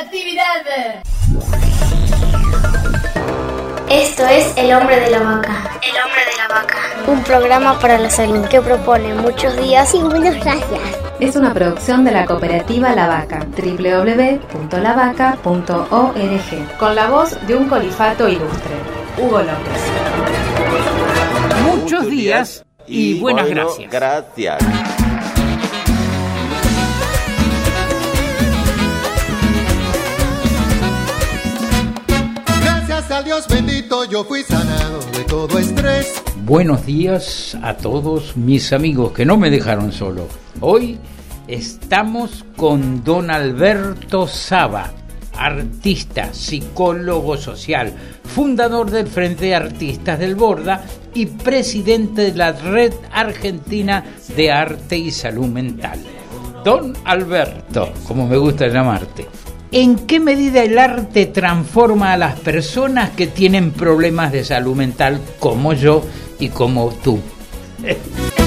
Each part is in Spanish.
actividad. Esto es El Hombre de la Vaca. El Hombre de la Vaca. Un programa para la salud que propone muchos días y buenas gracias. Es una producción de la cooperativa La Vaca, www.lavaca.org, con la voz de un colifato ilustre, Hugo López. Muchos días y buenas bueno, gracias. Gracias. Dios bendito yo fui sanado de todo estrés. Buenos días a todos mis amigos que no me dejaron solo. Hoy estamos con don Alberto Saba, artista, psicólogo social, fundador del Frente de Artistas del Borda y presidente de la Red Argentina de Arte y Salud Mental. Don Alberto, como me gusta llamarte, ¿en qué medida el arte transforma a las personas que tienen problemas de salud mental como yo y como tú?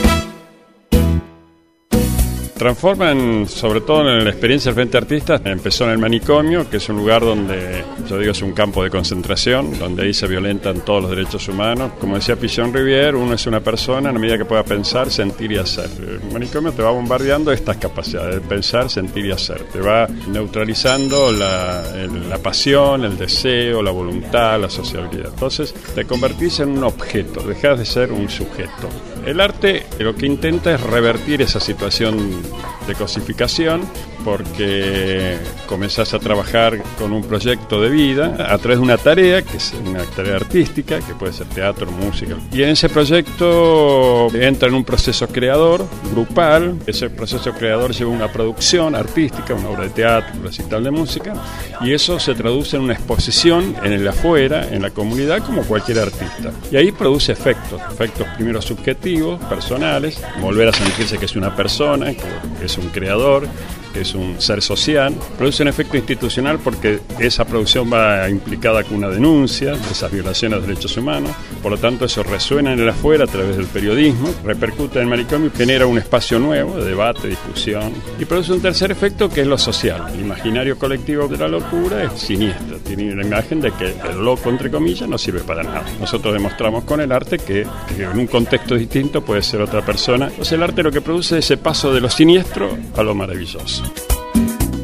Transforman, sobre todo en la experiencia del Frente Artistas, empezó en el manicomio, que es un lugar donde, yo digo, es un campo de concentración, donde ahí se violentan todos los derechos humanos. Como decía Pichon Rivière, uno es una persona a medida que pueda pensar, sentir y hacer. El manicomio te va bombardeando estas capacidades de pensar, sentir y hacer. Te va neutralizando la, el- la pasión, el deseo, la voluntad, la sociabilidad. Entonces te convertís en un objeto, dejas de ser un sujeto. El arte lo que intenta es revertir esa situación de cosificación porque comenzás a trabajar con un proyecto de vida a través de una tarea, que es una tarea artística, que puede ser teatro, música. Y en ese proyecto entra en un proceso creador, grupal. Ese proceso creador lleva una producción artística, una obra de teatro, un recital de música, y eso se traduce en una exposición en el afuera, en la comunidad, como cualquier artista. Y ahí produce efectos, efectos primero subjetivos, personales, volver a sentirse que es una persona, que es un creador, que es un ser social, produce un efecto institucional porque esa producción va implicada con una denuncia de esas violaciones de derechos humanos, por lo tanto eso resuena en el afuera a través del periodismo, repercute en el manicomio, genera un espacio nuevo de debate, discusión, y produce un tercer efecto que es lo social. El imaginario colectivo de la locura es siniestro, tiene la imagen de que el loco, entre comillas, no sirve para nada. Nosotros demostramos con el arte que, que en un contexto distinto puede ser otra persona. Entonces el arte lo que produce es ese paso de lo siniestro a lo maravilloso.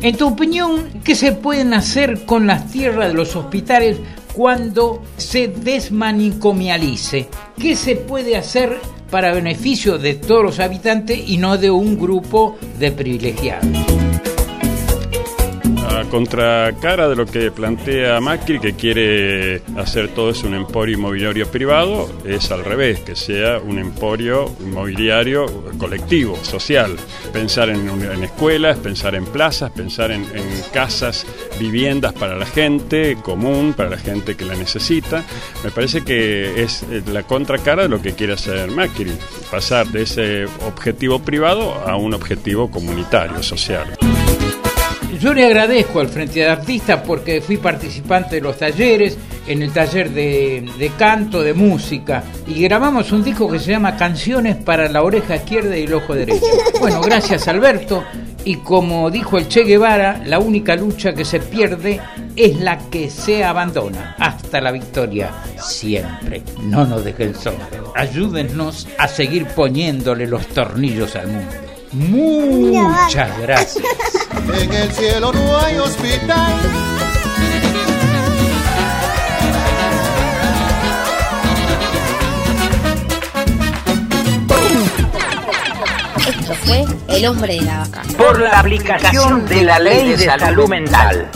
En tu opinión, ¿qué se pueden hacer con las tierras de los hospitales cuando se desmanicomialice? ¿Qué se puede hacer para beneficio de todos los habitantes y no de un grupo de privilegiados? Contracara de lo que plantea Macri, que quiere hacer todo eso un emporio inmobiliario privado, es al revés, que sea un emporio inmobiliario colectivo, social. Pensar en, escuelas, pensar en plazas, pensar en, en casas, viviendas para la gente común, para la gente que la necesita. Me parece que es la contracara de lo que quiere hacer Macri, pasar de ese objetivo privado a un objetivo comunitario, social. Yo le agradezco al Frente de Artistas porque fui participante de los talleres, en el taller de, de canto, de música, y grabamos un disco que se llama Canciones para la oreja izquierda y el ojo derecho. Bueno, gracias Alberto, y como dijo el Che Guevara, la única lucha que se pierde es la que se abandona. Hasta la victoria, siempre. No nos dejen solos. Ayúdennos a seguir poniéndole los tornillos al mundo. Muchas gracias. En el cielo no hay hospital. Esto fue El Hombre de la Vaca. por la aplicación de la ley de salud mental.